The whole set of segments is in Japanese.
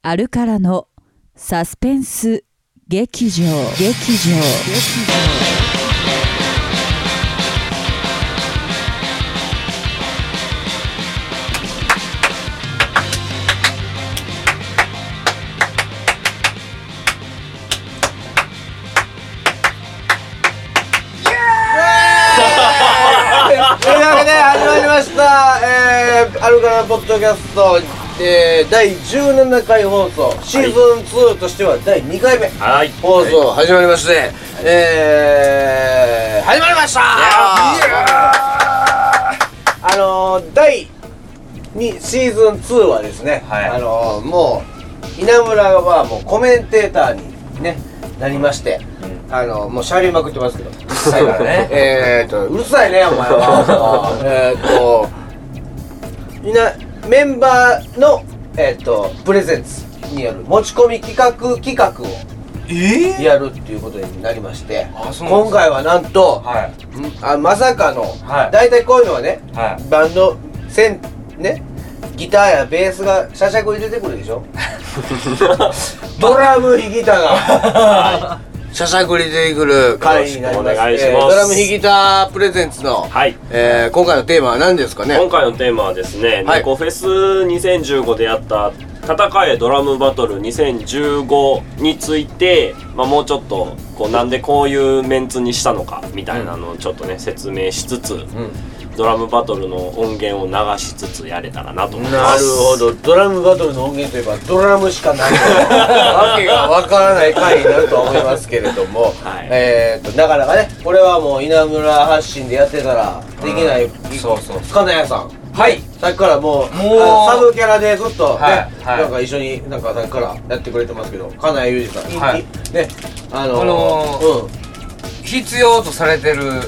あるからのサスペンス劇場。劇場というわけで始まりました、えー、アルカナポッドキャスト、えー、第17回放送シーズン2としては第2回目。はい。放送始まりまして、えー、始まりました。あのー、第2シーズン2はですね、はい。あのー、もう稲村はもうコメンテーターにねなりまして、あのもうしゃべりまくってますけど。うるさいからね。えーとうるさいねお前は。えーとみんなメンバーのえーとプレゼンツによる持ち込み企画企画をえやるっていうことになりまして今回はなんと、はい。んあまさかの、はい。大体こういうのはね、はい。バンドせんねギターやベースがしゃしゃくに出てくるでしょ？ドラム弾きたがしゃしゃくり出てくる回になります。お願いします。えードラム弾きタープレゼンツの、はい。えー今回のテーマは何ですかね？今回のテーマはですね、はい。ネコフェス2015でやった戦えドラムバトル2015について、まあ、もうちょっとこうなんでこういうメンツにしたのかみたいなのをちょっとね説明しつつ、うん。ドラムバトルの音源を流しつつやれたらなと思いなるますほど。ドラムバトルの音源といえばドラムしかない わけがわからない回になるとは思いますけれども、はい。えー、となかなかねこれはもう稲村発信でやってたらできない、そうそう金谷さんはい。さっきからもうもう。サブキャラでずっとね、はい。はい。なんか一緒になんかさっきからやってくれてますけど金谷裕二さん、はい。いねあのあの必要とされてるうん。うん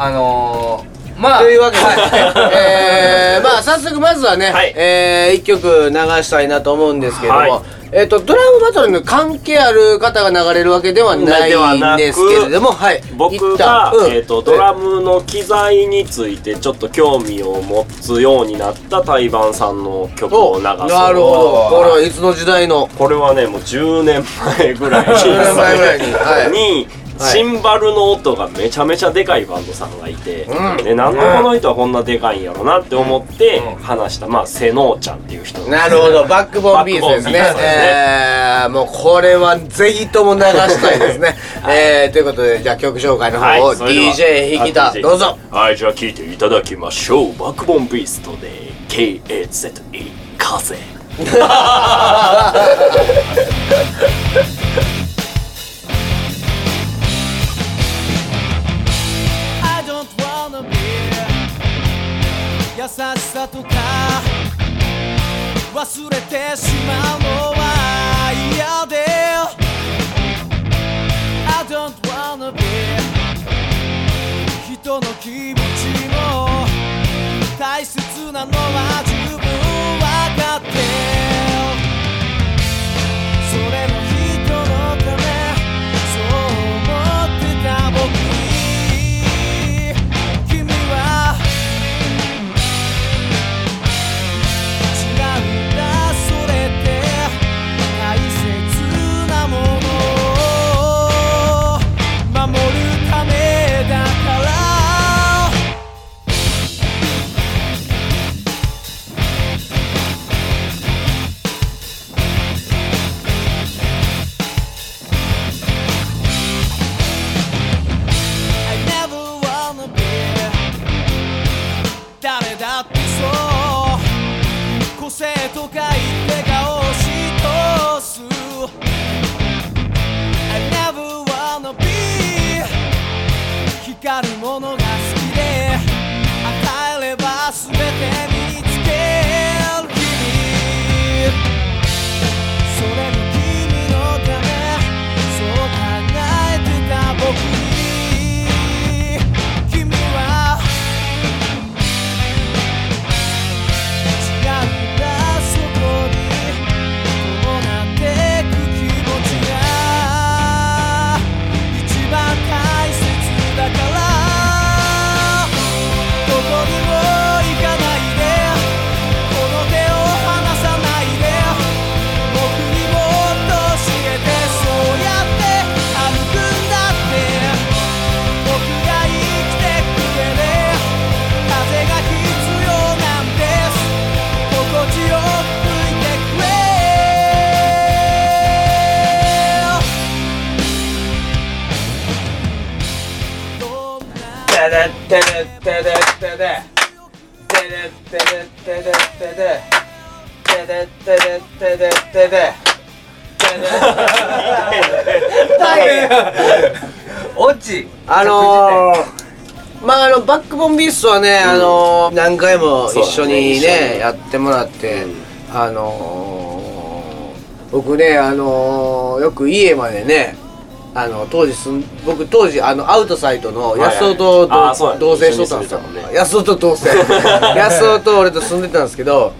あのー、まあというわけで、はい。えー、まあ早速まずはね、はい。えー、一曲流したいなと思うんですけれども、はいえっ、とドラムバトルに関係ある方が流れるわけではないんくですけれども、はい。僕一が旦、うん。えー、とドラムの機材についてちょっっと興味を持つようになった台湾さんの曲を流すなるほど。これはいつの時代の？これはねもう10年前ぐらいに。10年前ぐらいにはい。にはいシンバルの音がめちゃめちゃでかいバンドさんがいて、うん。でなんでこの人はこんなでかいんやろなって思ってうん。話した、まあセノーちゃんっていう人なるほど、バックボーンビーズですね。ね。えー、もうこれはぜひとも流したいですね。えー、ということで、じゃあ曲紹介の方を、DJ 弾きた、DJ どうぞ。はいじゃあ聴いていただきましょう。バックボーンビーストで KAZE 風。I 優しさとか忘れてしまうのは嫌で I don't wanna be 人の気持ちも大切なのは十分分かってあるものてれってれってれてれってれってれってれてれってれってれってれオチあのー、まああのバックボンビーストはね、あのー、何回も一緒にねねやってもらって、あのー、僕ねあのー、よく家までねあの当時すん僕当時あのアウトサイトの安尾と同棲しとったんですよ。安尾と同棲。安尾と俺と住んでたんですけど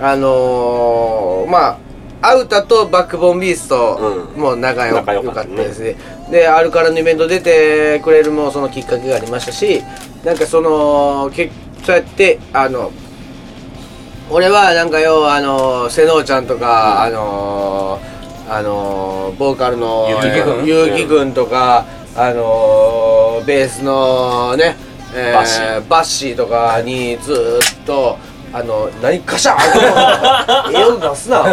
あのー、まあアウタとバックボンビーストうん。も仲良,、仲良かったですね。でアルカラのイベント出てくれるもそのきっかけがありましたしなんかそのけそうやってあの俺はなんかよあの瀬能ちゃんとか、あのあのボーカルの結城くん？結城くんとかあのベースのね、えーバッシー。とかにずーっとあの何かしゃー絵を出すな。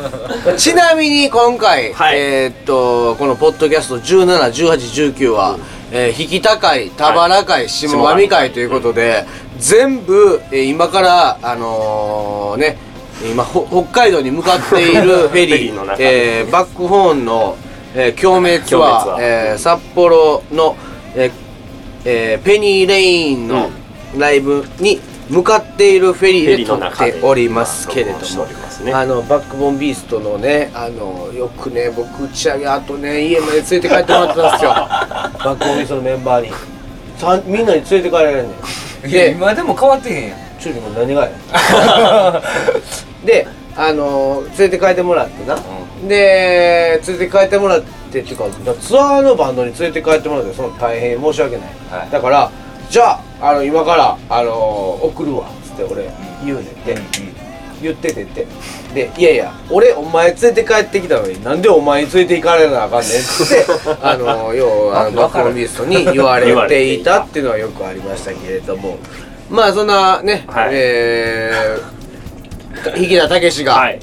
ちなみに今回、はい。えーっとこのポッドキャスト171819は、えー引き高い田原会、下上会ということで全部、えー今からあのーね今ほ北海道に向かっている フェリーリーの中でえーバックホーンの、えー共鳴ツアー共鳴ツアー。えー札幌の、えーえーペニーレインのライブに向かっているフェリーで撮リーの中で。っておりますけれども。あのバックボーンビーストのねあのよくね僕打ち上げあとね家まで連れて帰ってもらってたんですよ。バックボーンビーストのメンバーに。さんみんなに連れて帰られるねん。いやで今でも変わってへんやん何がや であの連れて帰ってもらってな、で連れて帰ってもらってっていうかツアーのバンドに連れて帰ってもらってその大変申し訳ない、はい。だからじゃああの今からあの送るわっつって俺言うねんて、言っててって。でいやいや俺お前連れて帰ってきたのになんでお前に連れて行かれなあかんねんって あの要はあのバックボーンビーストに言われていたっていうのはよくありましたけれどもまあそんなね、はい。えー、引田武が、はい。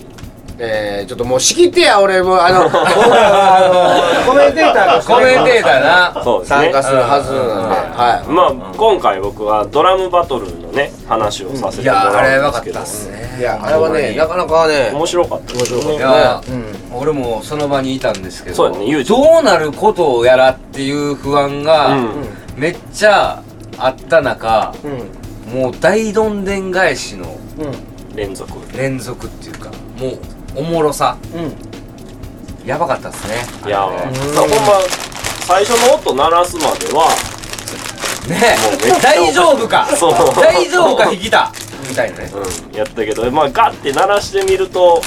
えー、ちょっともう仕切ってや俺もあの 僕あのコメンテーターとしてコメンテーターなそうですね。参加するはずなんで、はい。まあ今回僕はドラムバトルのね話をさせいてもやあれらうんですけど。分かったっすね。いやあれはねなかなかね面白かった面白かっいやたね俺もその場にいたんですけどそうやねユージ。どうなることをやらっていう不安がうん。めっちゃあった中うんもう大どんでん返しのうん。連続。連続っていうかもうおもろさ。うん。やばかったっすね。いやほんま最初の音鳴らすまではねもうめっちゃ大丈夫か。大丈夫か引きた。みたいなね。うん。やったけどまあガッて鳴らしてみると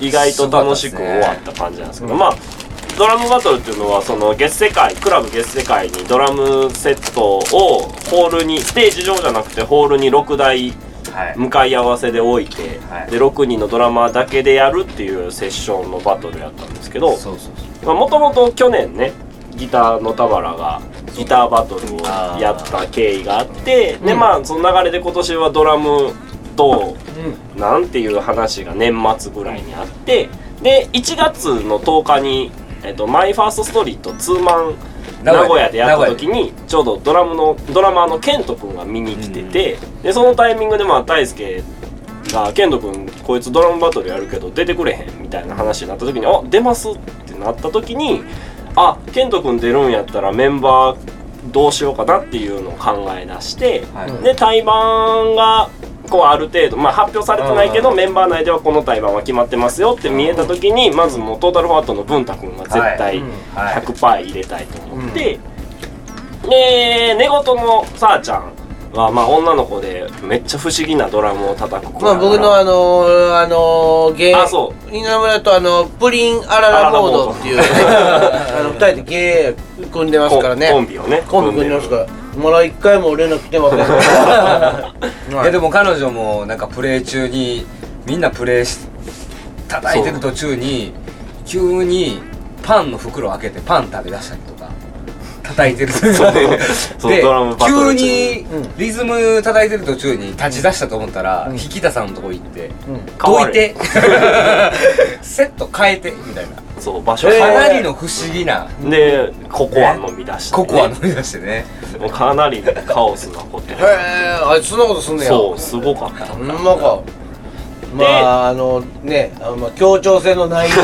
意外と楽しく終わった感じなんですけどまあドラムバトルっていうのはその月世界クラブ月世界にドラムセットをホールにステージ上じゃなくてホールに6台はい。向かい合わせで置いて、はい。で6人のドラマーだけでやるっていうセッションのバトルやったんですけどもともと去年ねギターの田原がギターバトルをやった経緯があってでまあその流れで今年はドラムとなんていう話が年末ぐらいにあってで1月の10日に、えっと、マイファーストストリートツーマン名古屋。でやった時にちょうどドラムのドラマーのケント君が見に来てて、でそのタイミングでまあ大輔が「ケント君こいつドラムバトルやるけど出てくれへん」みたいな話になった時に「あ出ます」ってなった時に「あケント君出るんやったらメンバーどうしようかな」っていうのを考え出して、はい。で対バンがこうある程度、まあ、発表されてないけどメンバー内ではこの対バンは決まってますよって見えた時にまずもうトータルファットの文太君が絶対はい。100%入れたいと思って、で寝言のさあちゃんはまあ女の子でめっちゃ不思議なドラムを叩く子まあ僕のあのー、あのー、ゲあそ稲村とあのプリンアララモードっていうね。あの二人でゲー組んでますからね。ココンビをね。コンビ組んでますからまだ一回も連絡来てません いやでも彼女もなんかプレイ中にみんなプレイし叩いてる途中に急にパンの袋開けてパン食べ出したりとか叩いてる。途中でそう ドラムバト急にリズム叩いてる途中に立ち出したと思ったら、引田さんのとこ行って「どいて。セット変えて」みたいなそう場所かなりの不思議な。でココア飲み出して、ね、ココア飲み出してね。もうかなりカオスなことへえあいつそんなことすんねや。そうすごかった。うんなんか。まああのねあのまあ協調性のない。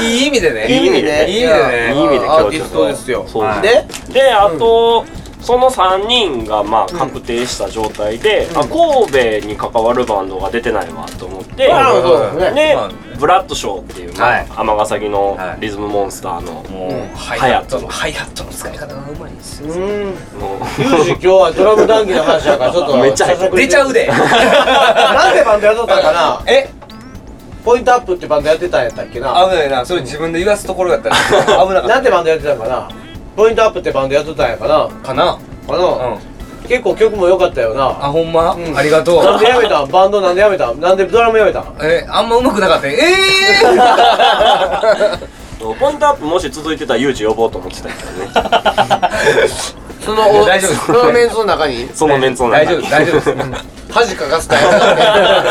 いい意味でね。いい意味でいい意味でね。いい意味でアーティストですよ。そう。でであと、その3人がまあ確定した状態で、あ神戸に関わるバンドが出てないわと思って、うですねで、まあブラッドショーっていう、まはい。あ、尼崎のはい。リズムモンスターの、もうハハイハットのハイハットの使い方がうまいんですよ。うん。もうユージ今日はドラム談義の話だからちょっとめっちゃ出ちゃうで。なんでバンドやっとったんかな？え？ポイントアップってバンドやってたんやったっけな？危ないな。それ自分で言わすところやったら 危なかっなんでバンドやってたんかな？ポイントアップってバンドやっとったんやかな？たかな。かな、うん結構曲も良かったよな。あほんま？うん。ありがとう。なんでやめた？ん バンドなんでやめた？んなんでドラムやめた？んえあんまうまくなかった？ええ ポイントアップもし続いてたらユージ呼ぼうと思ってたけどね。そのお大丈夫。ですそのメンツの中に？そのメンツの中に。大丈夫大丈夫。です恥かかすかや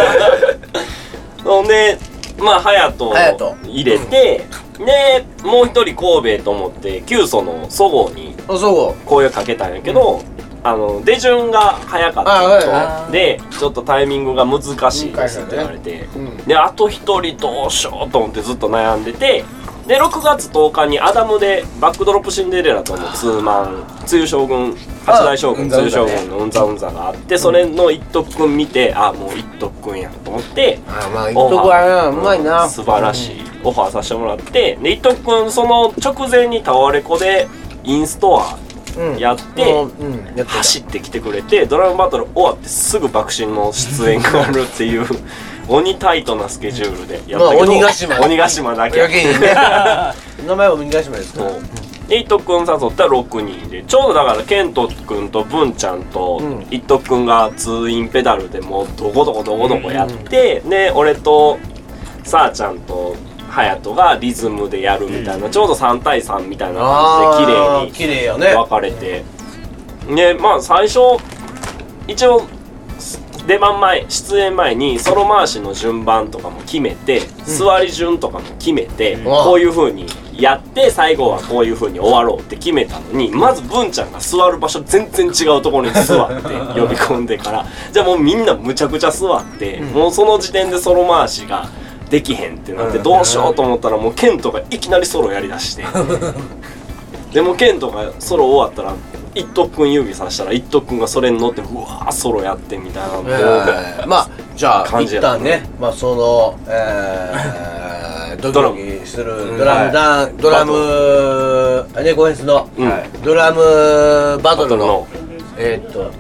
ほんでまあ隼人を入れて、でもう一人神戸と思って旧祖のそごうに声かけたんやけど、あの出順が早かった。とでちょっとタイミングが難しいですって言われて、であと一人どうしようと思ってずっと悩んでて。で6月10日にアダムでバックドロップシンデレラとのツーマン。梅雨将軍八大将軍梅雨将軍のうんざうんざがあってそれの一徳くん見てあもう一徳くんやと思って。あまあ言っとくわなうまいな。素晴らしいオファーさせてもらって。で一徳くんその直前にタワレコでインストアうんやって走ってきてくれてドラムバトル終わってすぐ爆心の出演があるっていう 鬼タイトなスケジュールでやったけど、まあ鬼ヶ島。鬼ヶ島だけ。名前は鬼ヶ島ですそう。で伊藤君誘ったら6人でちょうどだからケント君と文ちゃんとうん。伊藤君がツーインペダルでもうどこどこどこどこやって、で俺とさあちゃんと隼人がリズムでやるみたいな、ちょうど3対3みたいな感じで綺麗に分かれて。でまあ最初一応出番前出演前にソロ回しの順番とかも決めて、座り順とかも決めて、ん。こういう風にやって最後はこういう風に終わろうって決めたのにまず文ちゃんが座る場所全然違うところに座って呼び込んでから。じゃあもうみんなむちゃくちゃ座って、もうその時点でソロ回しができへんってなってどうしようと思ったらもうケントがいきなりソロやりだして。でもケントがソロ終わったら一徳くん指さしたら一徳くんがそれに乗ってうわーソロやってみたいなもうえーまあじゃあ一感じやった旦ねまあそのえー ドキドキするドラムダンドラムあねゴヘンスのドラムバトルのの。えーっと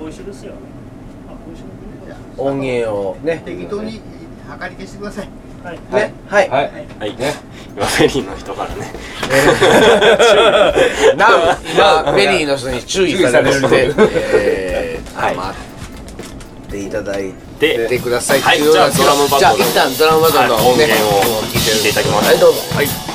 音源をね。適当に測り消してください。ねはい。はい。はい。今フェリーの人からね。な今ベリーの人に注意されるんでえーはい待っていただいでてくださいはいっていうようなじゃあドラムバトル。じゃあ一旦ドラムバトルのはい。音ね源を聞聞いていただきます。はいどうぞ。はい「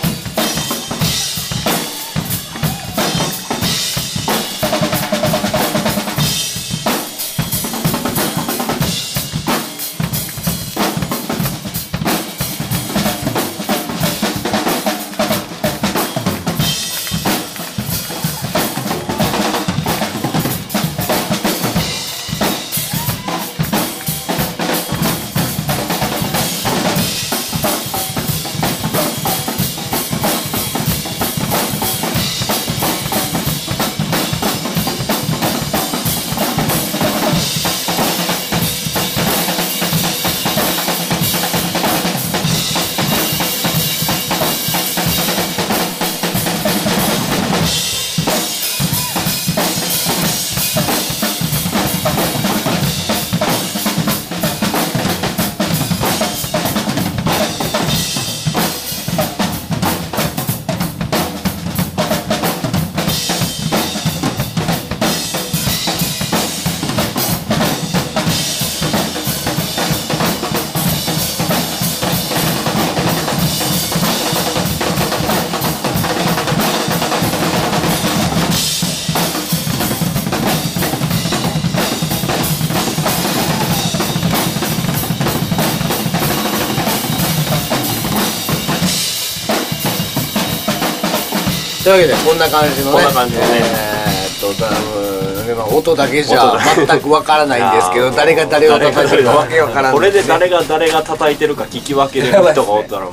というわけでこんな感じのね。こんな感じでね。えーっとドラムまあ音だけじゃ全くわからないんですけど 誰が誰を叩いてるかわけわからんこれで誰が誰が叩いてるか聞き分けれる人がおったらもう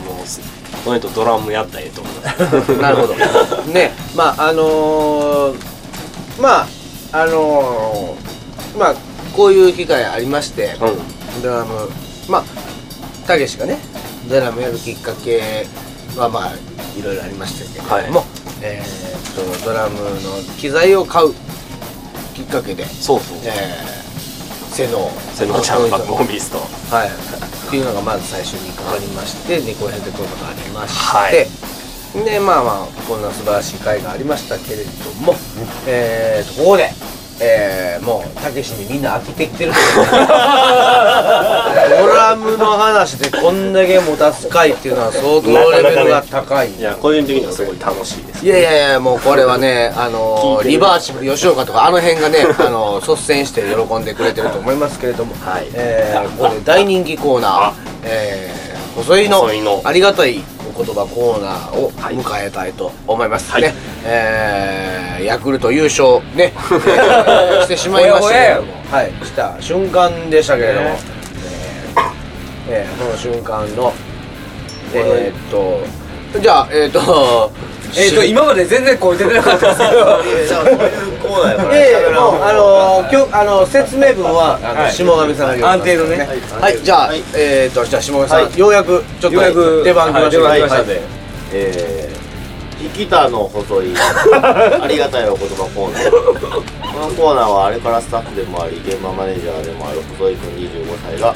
この人ドラムやったらええと思う。なるほど。ねまああのー、まああのー、まあこういう機会ありまして、ドラムまあたけしがねドラムやるきっかけはまあいろいろありましたけれども、えーっとドラムの機材を買うきっかけで、そうそうえー、瀬能瀬野ちゃんバックホーミストはい。っていうのがまず最初にかかりまして猫編でこういうことがありまして、でまあまあこんな素晴らしい回がありましたけれども、えーとここで、えー、もうたけしにみんな飽きてきてるという。ドラムの話でこんだけ持たす回っていうのは相当レベルが高い。いや個人的にはすごい楽しいです。いやいやいやもうこれはねあのリバーシブル吉岡とかあの辺がね あの率先して喜んでくれてると思いますけれども、はい。えーここで大人気コーナー。あ「えー、細いの。ありがたい。お言葉コーナー」を迎えたいと思います、はい。ね、えーヤクルト優勝ね、え ーしてしまいましたけれども。はい。した瞬間でしたけれども、ね。えーえーその瞬間のえー、っとじゃあえー、っとえっと今まで全然声出てなかったですけど。コーナーやからええもうあの今日あの説明文はあの、はい下上さんが安定のね。はい、じゃあ、はい。えーとじゃあ下上さん、はい。ようやくちょっと出番来ましたはい出番来ましたはい。んでえー、生きたの細い ありがたいお言葉コーナー。このコーナーはあれからスタッフでもあり現場マネージャーでもある細井君25歳が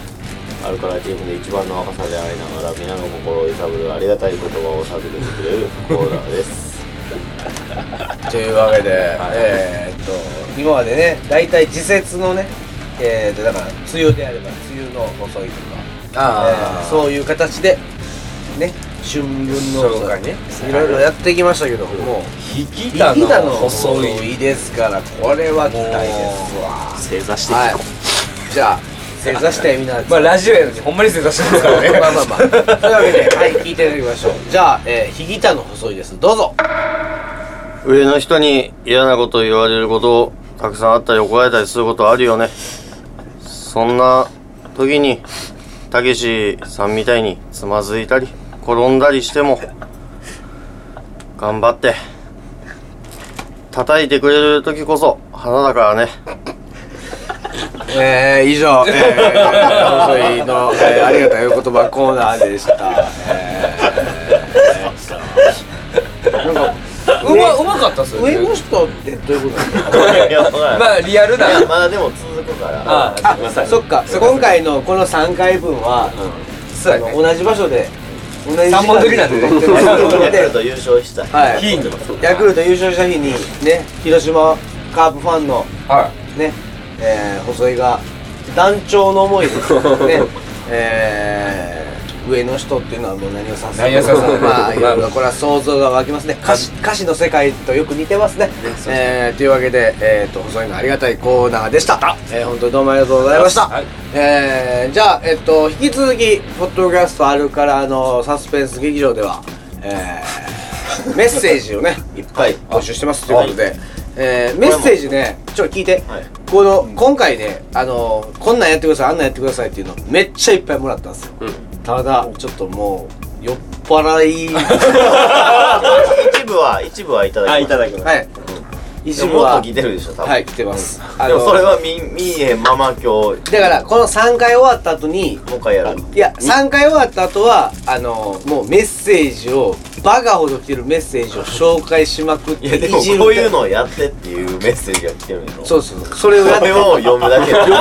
あるからチームで一番の若さでありながら皆の心を揺さぶるありがたい言葉を授けてくれるコーナーです。というわけで、えーっと今までね大体時節のねえーとだから梅雨であれば梅雨の遅いとかあえーそういう形でね春分のそうかね。いろいろやってきましたけども引き板の細細いいですからこれは期待ですわ。正座してはい。じゃあ正座してみんなまあラジオやのにほんまに正座してますからね。まあまあまあ。というわけで はい聞いていただきましょう。じゃあ、えー、ひぎたの細いです。どうぞ。上の人に嫌なこと言われることたくさんあったり怒られたりすることあるよね。そんな時にたけしさんみたいにつまずいたり転んだりしても頑張って叩いてくれる時こそ花だからねえー、以上、えー、細いの、えー、ありがたいお言葉コーナーでした。えー、なんかうまうまかったっすよね。上の人ってどういうこと まあリアルな。いやまだでも続くから。ああそっか。今回のこの3回分は、そうやね。同じ場所で同じ三本撮りなんでね。ヤクルト優勝したはい。ヒーンとヤクルト優勝した日にね広島カープファンのはねえー、細井が団長の思いですね えー、上の人っていうのはもう何を指すのか。何を指すのか。まあいろいろこれは想像が湧きますね。歌詞歌詞の世界とよく似てますね。えー、というわけで、えー、と細井のありがたいコーナーでした。えー、本当にどうもありがとうございました、はい。えー、じゃあえっ、と引き続きポッドキャストあるからのサスペンス劇場ではえー、メッセージをね いっぱい。募集してますということで、えー、メッセージねちょっと聞いて、はい。この今回ねあのこんなんやってくださいあんなんやってくださいっていうのめっちゃいっぱいもらったんですよ、ただちょっともう酔っ払い。一部は一部はいただきます。あいただきます。はい。一部もっはと来てるでしょ多分。はい来てます、あでもそれは見見えへんまま今日だからこの3回終わった後にもう一回やるいや3回終わった後はあのもうメッセージをバカほど来てるメッセージを紹介しまくっていやでもいじるこういうのをやってっていうメッセージが来てるんやろそうそう。それをやってそれを読むだけは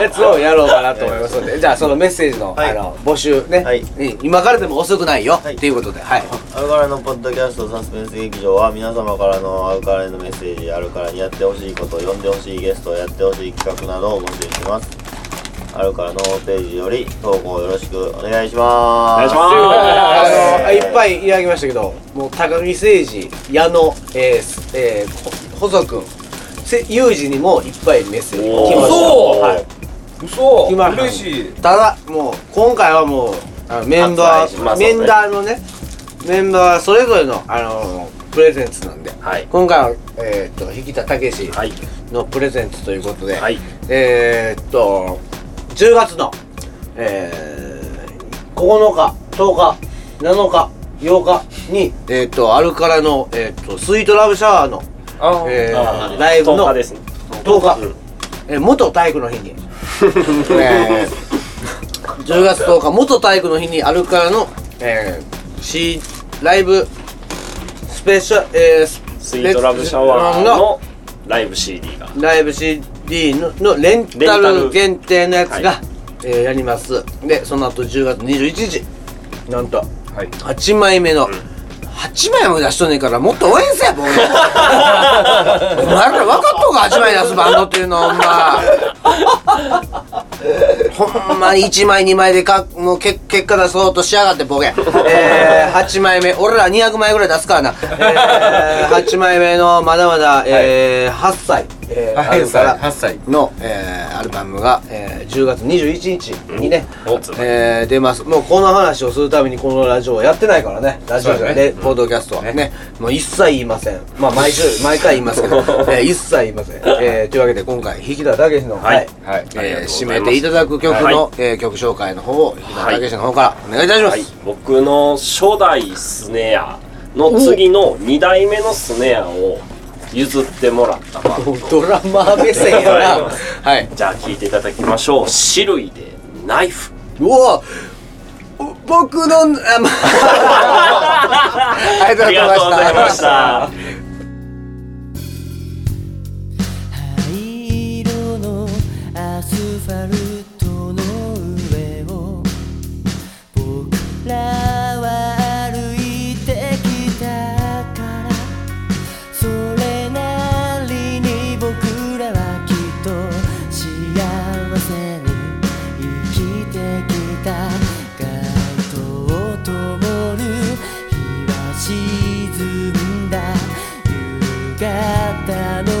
い、やつをやろうかなと思いますので、じゃあそのメッセージの,、はい。あの募集ね、はい。うん今からでも遅くないよ、はい。っていうことで、はい、アルカラのポッドキャストサスペンス劇場は皆様からのアルカラへのメッセージアルカラにやってほしいこと呼んでほしいゲストやってほしい企画などを募集してますアルカラのホームページより投稿よろしくお願いします。お願いします。あのい。っぱいいただきましたけど、もう高木誠二、矢野、えーすえー、ほ細君、せユージにもいっぱいメッセージ来ました。嘘。はい、嘘。来ま嬉しい。ただもう今回はもうあのメンバーメンダーのねメンバーそれぞれの、あのプレゼンツなんで、はい。今回は、えーっと引田武史はい。のプレゼンツということで、はい。えーっと10月の、えー、9日10日7日8日に、えーっとアルカラの、えーっとスイートラブシャワーの、あえあー、ライブ10の日ですね。10日、えー元体育の日に、え。ー、10月10日元体育の日にアルカラの、えー、C ライブスペシャル、えー、ススイートラブシャワーのライブ CD が。ライブ CD ののレンタル限定のやつが、はえーやります。でその後10月21日なんとはい。8枚目の、8枚も出しとんねんからもっと応援せや僕 お前ら分かっとうか8枚出すバンドっていうのほんまほんまに1枚2枚でかもうけ結果出そうとしやがってボケ。えー、8枚目俺ら200枚ぐらい出すからな、えー、8枚目のまだまだ、えー8歳、えーあるから8歳の、えーアルバムが、えー10月21日にね、おえー出ます。もうこの話をするためにこのラジオはやってないからね。ラジオじゃね。ポッドキャストはね。もう一切言いません。まあ毎週 毎回言いますけど、えー一切言いません、えーというわけで今回引田武の、はい。はい。えー締めていただく曲の、はい。えー曲紹介の方を引田武の方からお願いいたします、はい、僕の初代スネアの次の2代目のスネアを譲ってもらった。バンドドラマー目線やな。はい。じゃあ聴いていただきましょう「種類でナイフ。うわ。お僕のあ、まあ、あり」がとうございました方の